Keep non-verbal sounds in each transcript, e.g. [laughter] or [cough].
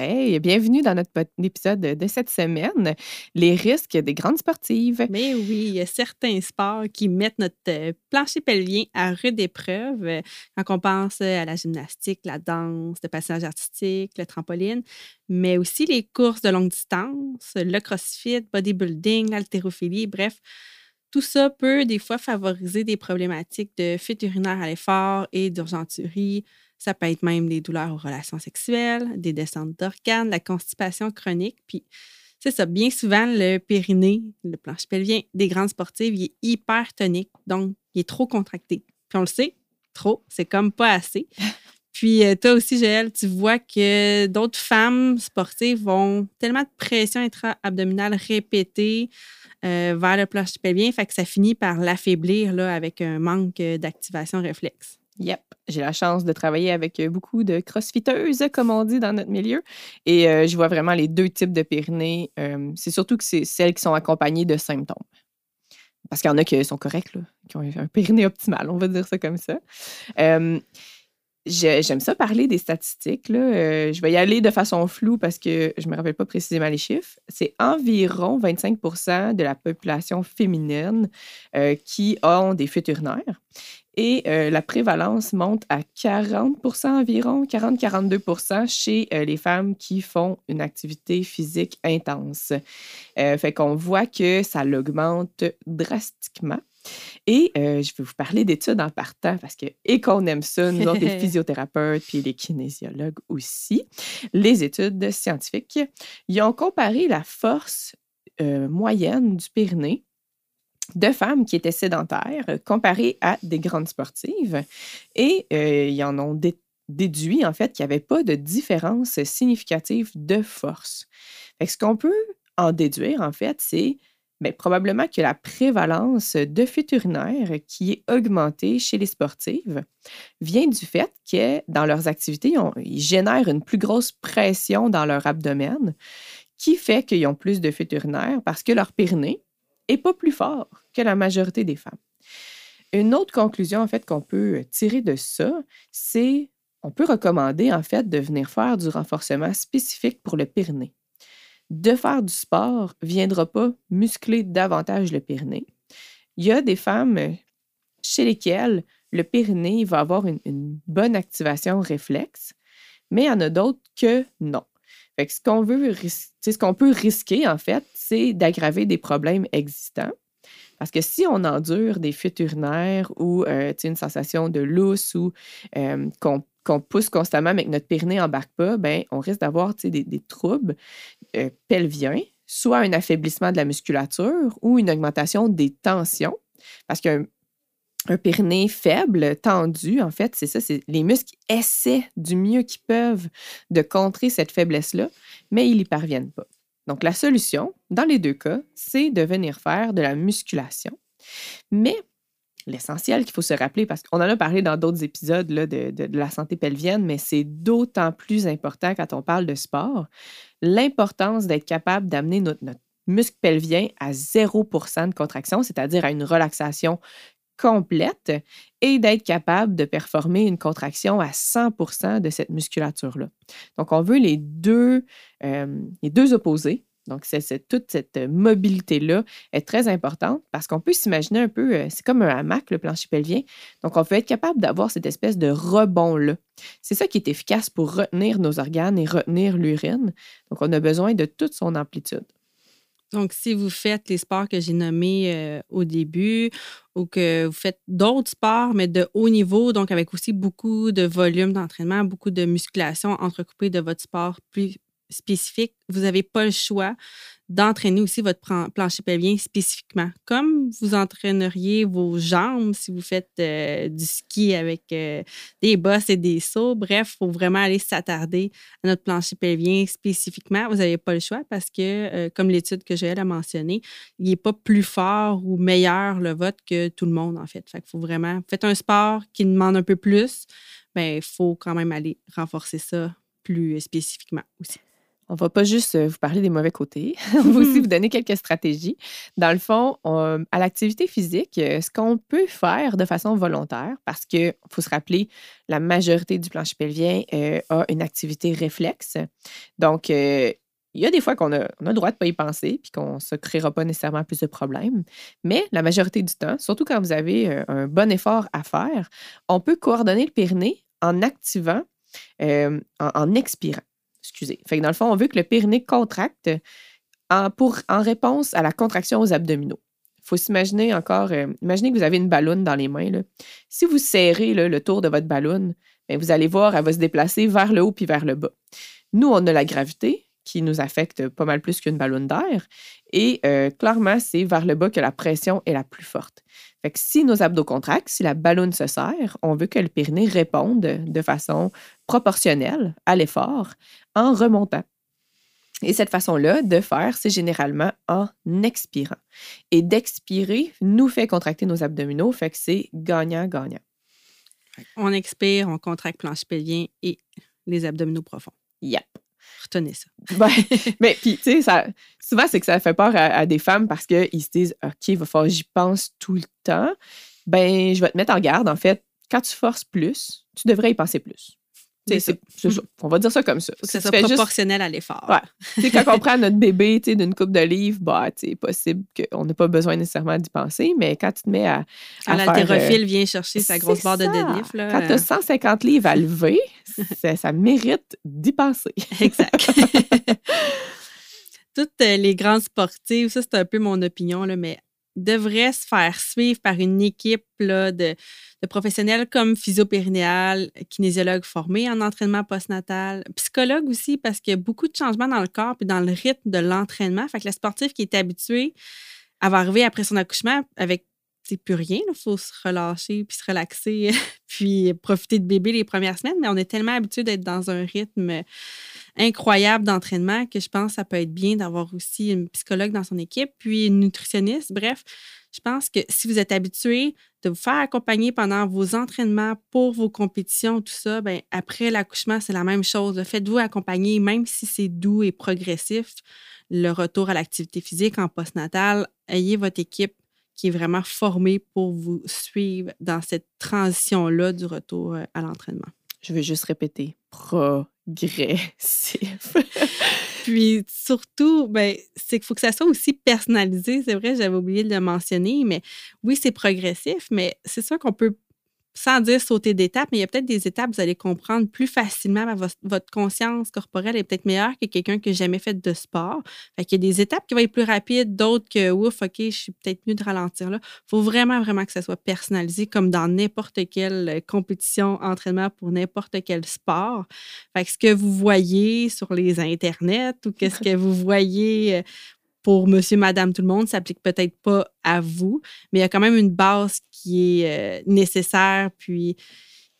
Hey, bienvenue dans notre épisode de cette semaine, les risques des grandes sportives. Mais oui, il y a certains sports qui mettent notre euh, plancher pelvien à rude épreuve quand on pense à la gymnastique, la danse, le passage artistique, le trampoline, mais aussi les courses de longue distance, le crossfit, bodybuilding, l'haltérophilie, bref. Tout ça peut des fois favoriser des problématiques de fuite urinaire à l'effort et d'urgenturie, ça peut être même des douleurs aux relations sexuelles, des descentes d'organes, la constipation chronique. Puis, c'est ça, bien souvent, le périnée, le planche pelvien des grandes sportives, il est hyper tonique, donc il est trop contracté. Puis on le sait, trop, c'est comme pas assez. [laughs] Puis euh, toi aussi, Joël, tu vois que d'autres femmes sportives vont tellement de pression intra-abdominale répétée euh, vers le planche pelvien, fait que ça finit par l'affaiblir avec un manque d'activation réflexe. Yep. J'ai la chance de travailler avec euh, beaucoup de crossfiteuses, comme on dit dans notre milieu. Et euh, je vois vraiment les deux types de périnées. Euh, c'est surtout que c'est celles qui sont accompagnées de symptômes. Parce qu'il y en a qui sont corrects, qui ont un périnée optimal, on va dire ça comme ça. J'aime ça parler des statistiques. Là. je vais y aller de façon floue parce que je ne me rappelle pas précisément les chiffres. C'est environ 25% de la population féminine qui ont des fuites urinaires et euh, la prévalence monte à 40% environ, 40-42% chez euh, les femmes qui font une activité physique intense. Euh, fait qu'on voit que ça l'augmente drastiquement. Et je vais vous parler d'études en partant parce que, et qu'on aime ça, nous autres, les [laughs] physiothérapeutes puis les kinésiologues aussi, les études scientifiques, ils ont comparé la force moyenne du Pyrénées de femmes qui étaient sédentaires euh, comparées à des grandes sportives. Et euh, ils en ont déduit, en fait, qu'il n'y avait pas de différence significative de force. ce qu'on peut en déduire, en fait, c'est ben, probablement que la prévalence de fuite urinaire qui est augmentée chez les sportives vient du fait que dans leurs activités, ils génèrent une plus grosse pression dans leur abdomen qui fait qu'ils ont plus de fuite urinaire parce que leur périnée, et pas plus fort que la majorité des femmes. Une autre conclusion, en fait, qu'on peut tirer de ça, c'est on peut recommander, en fait, de venir faire du renforcement spécifique pour le périnée. De faire du sport viendra pas muscler davantage le périnée. Il y a des femmes chez lesquelles le périnée va avoir une bonne activation réflexe, mais il y en a d'autres que non ce qu'on veut, ce qu'on peut risquer, en fait, c'est d'aggraver des problèmes existants. Parce que si on endure des fuites urinaires ou euh, une sensation de lousse ou euh, qu'on pousse constamment mais que notre périnée n'embarque pas, ben, on risque d'avoir des, des, troubles euh, pelviens, soit un affaiblissement de la musculature ou une augmentation des tensions. Parce qu'un un périnée faible, tendu, en fait, c'est ça, c'est les muscles essaient du mieux qu'ils peuvent de contrer cette faiblesse-là, mais ils n'y parviennent pas. Donc, la solution, dans les deux cas, c'est de venir faire de la musculation. Mais l'essentiel qu'il faut se rappeler, parce qu'on en a parlé dans d'autres épisodes de, la santé pelvienne, mais c'est d'autant plus important quand on parle de sport, l'importance d'être capable d'amener notre, notre muscle pelvien à 0% de contraction, c'est-à-dire à une relaxation complète et d'être capable de performer une contraction à 100% de cette musculature-là. Donc, on veut les deux, euh, les deux opposés. Donc, toute cette mobilité-là est très importante parce qu'on peut s'imaginer un peu, euh, c'est comme un hamac, le plancher pelvien. Donc, on veut être capable d'avoir cette espèce de rebond-là. C'est ça qui est efficace pour retenir nos organes et retenir l'urine. Donc, on a besoin de toute son amplitude. Donc, si vous faites les sports que j'ai nommés euh, au début ou que vous faites d'autres sports, mais de haut niveau, donc avec aussi beaucoup de volume d'entraînement, beaucoup de musculation entrecoupée de votre sport plus spécifique, vous n'avez pas le choix d'entraîner aussi votre plancher pelvien spécifiquement, comme vous entraîneriez vos jambes si vous faites euh, du ski avec euh, des bosses et des sauts. Bref, il faut vraiment aller s'attarder à notre plancher pelvien spécifiquement. Vous n'avez pas le choix parce que, euh, comme l'étude que Joël a mentionnée, il n'est pas plus fort ou meilleur le vote que tout le monde, en fait. Fait qu'il faut vraiment, faites un sport qui demande un peu plus, ben, il faut quand même aller renforcer ça plus spécifiquement aussi. On ne va pas juste euh, vous parler des mauvais côtés, [laughs] on va aussi vous donner quelques stratégies. Dans le fond, à l'activité physique, euh, ce qu'on peut faire de façon volontaire, parce qu'il faut se rappeler, la majorité du plancher pelvien euh, a une activité réflexe. Donc, il y a des fois qu'on a, le droit de ne pas y penser, puis qu'on ne se créera pas nécessairement plus de problèmes. Mais la majorité du temps, surtout quand vous avez un bon effort à faire, on peut coordonner le périnée en activant, en expirant. Excusez. Dans le fond, on veut que le périnée contracte en, réponse à la contraction aux abdominaux. Il faut s'imaginer encore, euh, imaginez que vous avez une ballonne dans les mains. Si vous serrez le tour de votre ballonne, ben, vous allez voir, elle va se déplacer vers le haut puis vers le bas. Nous, on a la gravité qui nous affecte pas mal plus qu'une ballonne d'air. Et euh, clairement, c'est vers le bas que la pression est la plus forte. Fait que si nos abdos contractent, si la ballonne se serre, on veut que le périnée réponde de façon proportionnelle à l'effort en remontant. Et cette façon-là de faire, c'est généralement en expirant. Et d'expirer nous fait contracter nos abdominaux, fait que c'est gagnant-gagnant. On expire, on contracte planche pelvien et les abdominaux profonds. Yep. Retenez ça. [laughs] mais puis, tu sais, souvent, c'est que ça fait peur à, des femmes parce qu'ils se disent OK, il va falloir j'y pense tout le temps. Ben, je vais te mettre en garde. En fait, quand tu forces plus, tu devrais y penser plus. [laughs] On va dire ça comme ça. Que ça soit proportionnel à l'effort. Ouais. [laughs] quand on prend notre bébé d'une coupe d'olive, bah, c'est possible qu'on n'ait pas besoin nécessairement d'y penser, mais quand tu te mets à. Quand l'haltérophile euh, vient chercher sa grosse barre de dénife. Là, quand tu as 150 livres à lever, [laughs] ça, mérite d'y penser. Exact. Toutes euh, les grandes sportives, ça, c'est un peu mon opinion, là, mais devraient se faire suivre par une équipe là, de, professionnels comme physiopérinéal, kinésiologue formé en entraînement postnatal, psychologue aussi, parce qu'il y a beaucoup de changements dans le corps et dans le rythme de l'entraînement. Fait que le sportif qui est habitué à arriver après son accouchement avec plus rien. Il faut se relâcher puis se relaxer [laughs] puis profiter de bébé les premières semaines. Mais on est tellement habitué d'être dans un rythme incroyable d'entraînement que je pense que ça peut être bien d'avoir aussi une psychologue dans son équipe, puis une nutritionniste. Bref, je pense que si vous êtes habitué de vous faire accompagner pendant vos entraînements pour vos compétitions, tout ça, bien, après l'accouchement, c'est la même chose. Faites-vous accompagner, même si c'est doux et progressif, le retour à l'activité physique en postnatal. Ayez votre équipe qui est vraiment formée pour vous suivre dans cette transition-là du retour euh, à l'entraînement? Je veux juste répéter, progressif. [laughs] Puis surtout, ben, c'est qu'il faut que ça soit aussi personnalisé. C'est vrai, j'avais oublié de le mentionner, mais oui, c'est progressif, mais c'est sûr qu'on peut sans dire sauter d'étapes, mais il y a peut-être des étapes, vous allez comprendre plus facilement, votre, conscience corporelle est peut-être meilleure que quelqu'un qui n'a jamais fait de sport. Fait qu'il y a des étapes qui vont être plus rapides, d'autres que, ouf, OK, je suis peut-être mieux de ralentir là. Il faut vraiment, vraiment que ça soit personnalisé comme dans n'importe quelle euh, compétition, entraînement pour n'importe quel sport. Fait que ce que vous voyez sur les internets ou qu'est-ce [laughs] que vous voyez euh, pour monsieur, madame, tout le monde, s'applique peut-être pas à vous, mais il y a quand même une base qui est euh, nécessaire, puis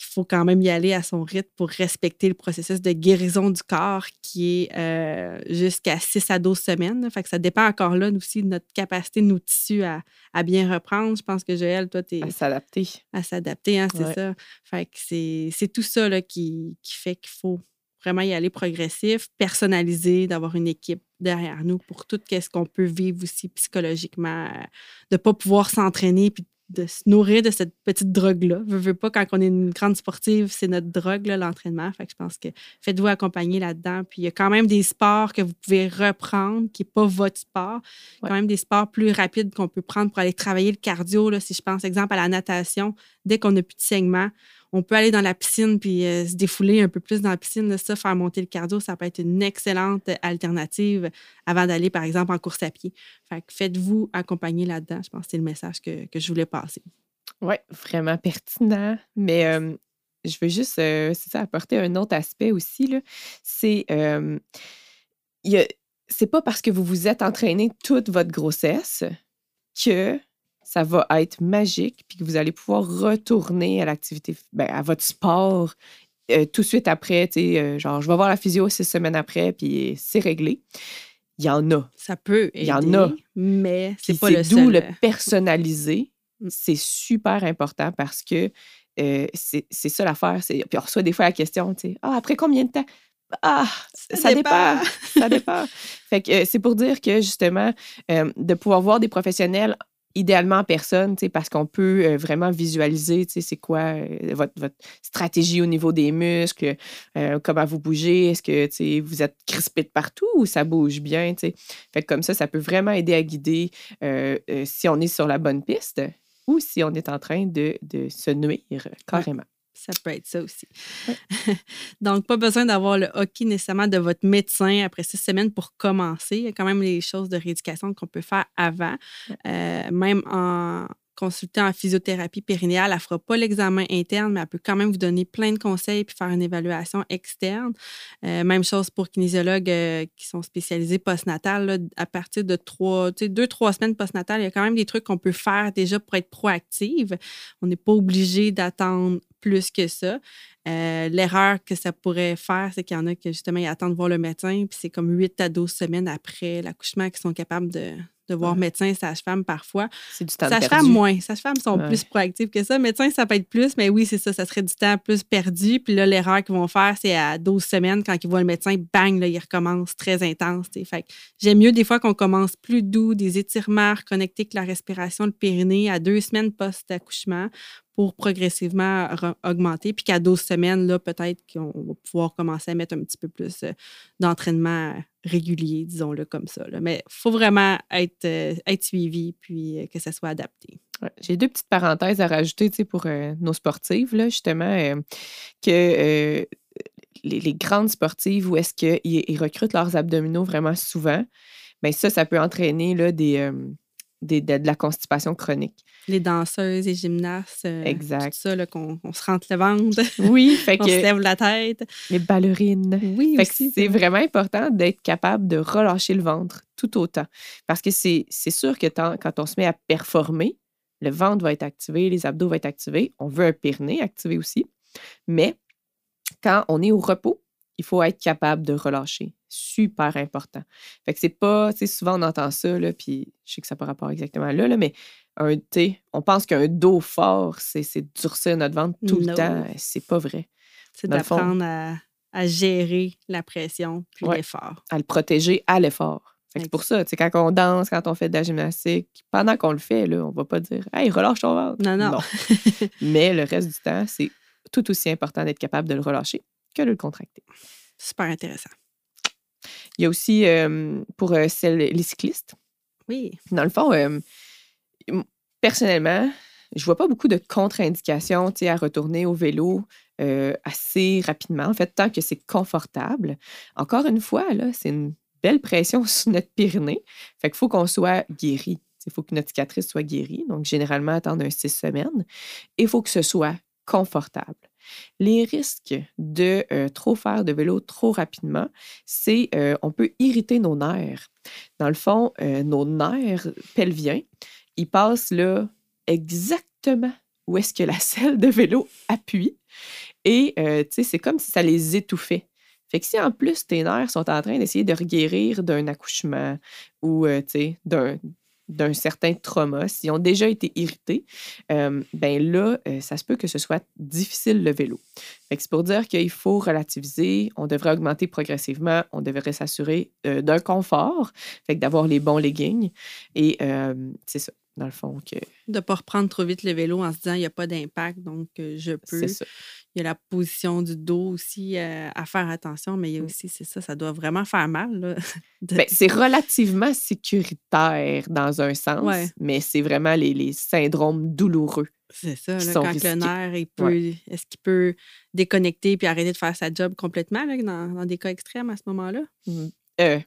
il faut quand même y aller à son rythme pour respecter le processus de guérison du corps qui est euh, jusqu'à 6 à 12 semaines. Fait que ça dépend encore là aussi de notre capacité de nos tissus à, bien reprendre. Je pense que Joël, toi, tu es. À s'adapter. À s'adapter, hein, c'est ça. Fait que c'est tout ça là, qui, qui fait qu'il faut vraiment y aller progressif, personnalisé, d'avoir une équipe derrière nous pour tout ce qu'on peut vivre aussi psychologiquement, euh, de ne pas pouvoir s'entraîner puis de se nourrir de cette petite drogue-là. Je veux pas, quand on est une grande sportive, c'est notre drogue, l'entraînement. Fait que je pense que faites-vous accompagner là-dedans. Puis il y a quand même des sports que vous pouvez reprendre, qui n'est pas votre sport. Quand même des sports plus rapides qu'on peut prendre pour aller travailler le cardio. Là, si je pense, exemple, à la natation, dès qu'on n'a plus de saignement, on peut aller dans la piscine puis euh, se défouler un peu plus dans la piscine. ça, faire monter le cardio, ça peut être une excellente alternative avant d'aller, par exemple, en course à pied. Fait faites-vous accompagner là-dedans. Je pense que c'est le message que, je voulais passer. Oui, vraiment pertinent. Mais euh, je veux juste, euh, c'est ça, apporter un autre aspect aussi. C'est c'est pas parce que vous vous êtes entraîné toute votre grossesse que ça va être magique puis que vous allez pouvoir retourner à l'activité, ben, à votre sport euh, tout de suite après. tu sais, euh, genre, je vais voir la physio six semaines après puis c'est réglé. Il y en a. Ça peut Il y en a. mais c'est pas le d'où seul. le euh, personnalisé. [laughs] Mm. C'est super important parce que euh, c'est ça l'affaire. Puis on reçoit des fois la question, tu sais, ah, après combien de temps? Ah, Ça ça, dépend. dépend. ça dépend. Fait que euh, c'est pour dire que justement, euh, de pouvoir voir des professionnels idéalement en personne, parce qu'on peut euh, vraiment visualiser, c'est quoi euh, votre, votre stratégie au niveau des muscles, euh, comment vous bougez, est-ce que, vous êtes crispé de partout ou ça bouge bien, tu sais. Fait que comme ça, ça peut vraiment aider à guider euh, euh, si on est sur la bonne piste ou si on est en train de, de se nuire carrément. Ça peut être ça aussi. [laughs] Donc, pas besoin d'avoir le hockey nécessairement de votre médecin après six semaines pour commencer. Il y a quand même les choses de rééducation qu'on peut faire avant. Euh, même en consultant en physiothérapie périnéale, elle ne fera pas l'examen interne, mais elle peut quand même vous donner plein de conseils puis faire une évaluation externe. Euh, même chose pour kinésiologues euh, qui sont spécialisés postnatal. à partir de trois, deux, trois semaines postnatal, il y a quand même des trucs qu'on peut faire déjà pour être proactive. On n'est pas obligé d'attendre plus que ça. Euh, L'erreur que ça pourrait faire, c'est qu'il y en a qui, justement, attendent voir le médecin, puis c'est comme 8 à 12 semaines après l'accouchement qu'ils sont capables de, de voir Ouais. médecin, sage-femme parfois. C'est du temps Sage-femme, perdu. moins. Sage-femme sont Ouais. plus proactifs que ça. Médecin, ça peut être plus, mais oui, c'est ça. Ça serait du temps plus perdu. Puis là, l'erreur qu'ils vont faire, c'est à 12 semaines, quand ils voient le médecin, bang, là, ils recommencent très intense. tu sais. Fait que j'aime mieux des fois qu'on commence plus doux, des étirements connectés avec la respiration, le périnée, à deux semaines post-accouchement pour progressivement re- augmenter. Puis qu'à 12 semaines, là, peut-être qu'on va pouvoir commencer à mettre un petit peu plus euh, d'entraînement régulier, disons-le comme ça. là. Mais il faut vraiment être, euh, être suivi puis euh, que ça soit adapté. J'ai deux petites parenthèses à rajouter pour euh, nos sportives, là, justement, que les, grandes sportives, où est-ce qu'ils ils recrutent leurs abdominaux vraiment souvent, bien ça, ça peut entraîner là, des, des- de, de la constipation chronique. Les danseuses, les gymnastes, euh, Exact. tout ça, là, qu'on on se rentre le ventre, [laughs] Oui, fait on se lève la tête. les ballerines. Oui, Fait que aussi. c'est vrai. vraiment important d'être capable de relâcher le ventre tout autant. Parce que c'est c'est sûr que quand on se met à performer, le ventre va être activé, les abdos vont être activés. On veut un périnée activé aussi. Mais quand on est au repos, il faut être capable de relâcher. Super important. Fait que c'est pas, tu sais, souvent on entend ça, là, puis je sais que ça n'a pas rapport exactement là, là mais un, sais, on pense qu'un dos fort, c'est c'est durcir notre ventre tout No. le temps. C'est pas vrai. C'est d'apprendre à, à gérer la pression puis Ouais. l'effort. à le protéger à l'effort. Fait que C'est pour ça, tu sais, quand on danse, quand on fait de la gymnastique, pendant qu'on le fait, là, on va pas dire Hey, relâche ton ventre. Non, non. [laughs] Mais le reste du temps, c'est tout aussi important d'être capable de le relâcher que de le contracter. Super intéressant. Il y a aussi euh, pour euh, celles- les cyclistes, Oui. dans le fond, euh, personnellement, je vois pas beaucoup de contre-indications à retourner au vélo assez rapidement. En fait, tant que c'est confortable. Encore une fois, là, c'est une belle pression [laughs] sur notre pyrénée. Fait qu'il faut qu'on soit guéri. Il faut que notre cicatrice soit guérie. Donc, généralement, attendre un six semaines. Et il faut que ce soit confortable. Les risques de euh, trop faire de vélo trop rapidement, c'est euh, on peut irriter nos nerfs. Dans le fond, euh, nos nerfs pelviens, ils passent là exactement où est-ce que la [laughs] selle de vélo appuie. Et euh, c'est comme si ça les étouffait. Fait que si en plus tes nerfs sont en train d'essayer de guérir d'un accouchement ou d'un d'un certain trauma, s'ils ont déjà été irrités, euh, ben là, euh, ça se peut que ce soit difficile le vélo. C'est pour dire qu'il faut relativiser, on devrait augmenter progressivement, on devrait s'assurer euh, d'un confort, fait que d'avoir les bons leggings. Et euh, c'est ça, dans le fond, que De ne pas reprendre trop vite le vélo en se disant il n'y a pas d'impact, donc je peux. c'est ça. Il y a la position du dos aussi euh, à faire attention, mais il y a Mm. aussi, c'est ça, ça doit vraiment faire mal. [laughs] de- Ben, c'est relativement sécuritaire dans un sens, Ouais. mais c'est vraiment les, les syndromes douloureux. c'est ça, qui là, sont quand risqués. le nerf, il peut, est-ce qu'il peut déconnecter puis arrêter de faire sa job complètement là, dans, dans des cas extrêmes à ce moment-là? Euh,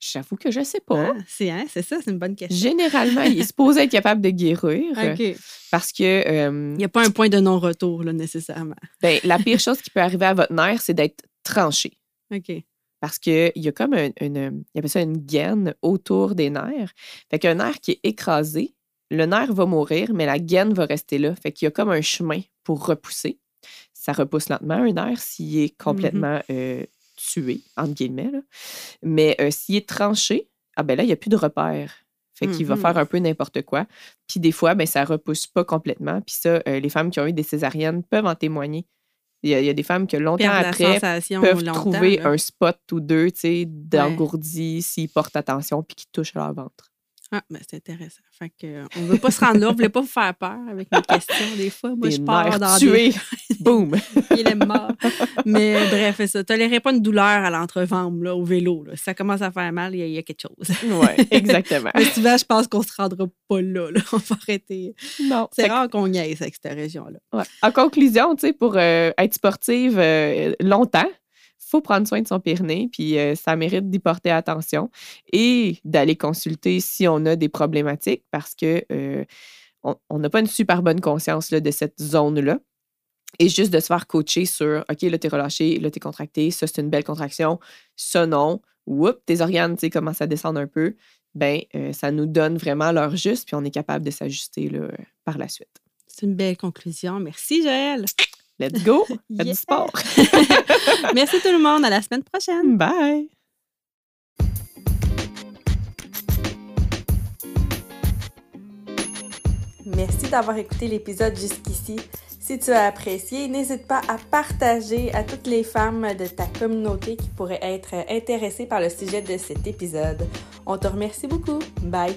J'avoue que je sais pas. Hein? C'est hein, c'est ça, c'est une bonne question. Généralement, il est supposé être capable de guérir euh, OK. parce que euh, Il n'y a pas un point de non-retour, là, nécessairement. ben, la pire chose qui peut arriver à votre nerf, c'est d'être tranché. OK. parce qu'il y a comme une, une, il appelle ça une gaine autour des nerfs. Fait qu'un nerf qui est écrasé, le nerf va mourir, mais la gaine va rester là. Fait qu'il y a comme un chemin pour repousser. Ça repousse lentement un nerf s'il est complètement euh, tué, entre guillemets. Mais euh, s'il est tranché, ah ben là, il n'y a plus de repère. Fait qu'il va faire un peu n'importe quoi. Puis des fois, ben, ça repousse pas complètement. Puis ça, euh, les femmes qui ont eu des césariennes peuvent en témoigner. Il y a, il y a des femmes que longtemps après peuvent longtemps, trouver là. un spot ou deux, tu sais, d'engourdi s'ils portent attention puis qu'ils touchent leur ventre. Ah, ben c'est intéressant. Fait que, euh, on ne veut pas se rendre là, on ne voulait pas vous faire peur avec mes questions des fois. Moi, Des je pars dans des... [laughs] Boum! Il est mort. Mais bref, c'est ça. Tolérez pas une douleur à l'entrevambre, là, au vélo. Là. Si ça commence à faire mal, il y, a- y quelque chose. Oui, exactement. [laughs] Mais souvent, je pense qu'on se rendra pas là. là. On va arrêter. non. C'est rare qu'on niaise avec cette région-là. ouais. En conclusion, tu sais, pour euh, être sportive euh, longtemps, faut prendre soin de son périnée, puis euh, ça mérite d'y porter attention et d'aller consulter si on a des problématiques parce que euh, on n'a pas une super bonne conscience là, de cette zone-là. Et juste de se faire coacher sur OK, là, t'es relâché, là, t'es contracté, ça, c'est une belle contraction, ça, non. Oups, tes organes, tu sais, commencent à descendre un peu. Ben, euh, ça nous donne vraiment l'heure juste, puis on est capable de s'ajuster par la suite. C'est une belle conclusion. Merci, Joël. Let's go! Faites Yeah. du sport! [laughs] Merci tout le monde. À la semaine prochaine. Bye! Merci d'avoir écouté l'épisode jusqu'ici. Si tu as apprécié, n'hésite pas à partager à toutes les femmes de ta communauté qui pourraient être intéressées par le sujet de cet épisode. On te remercie beaucoup. Bye!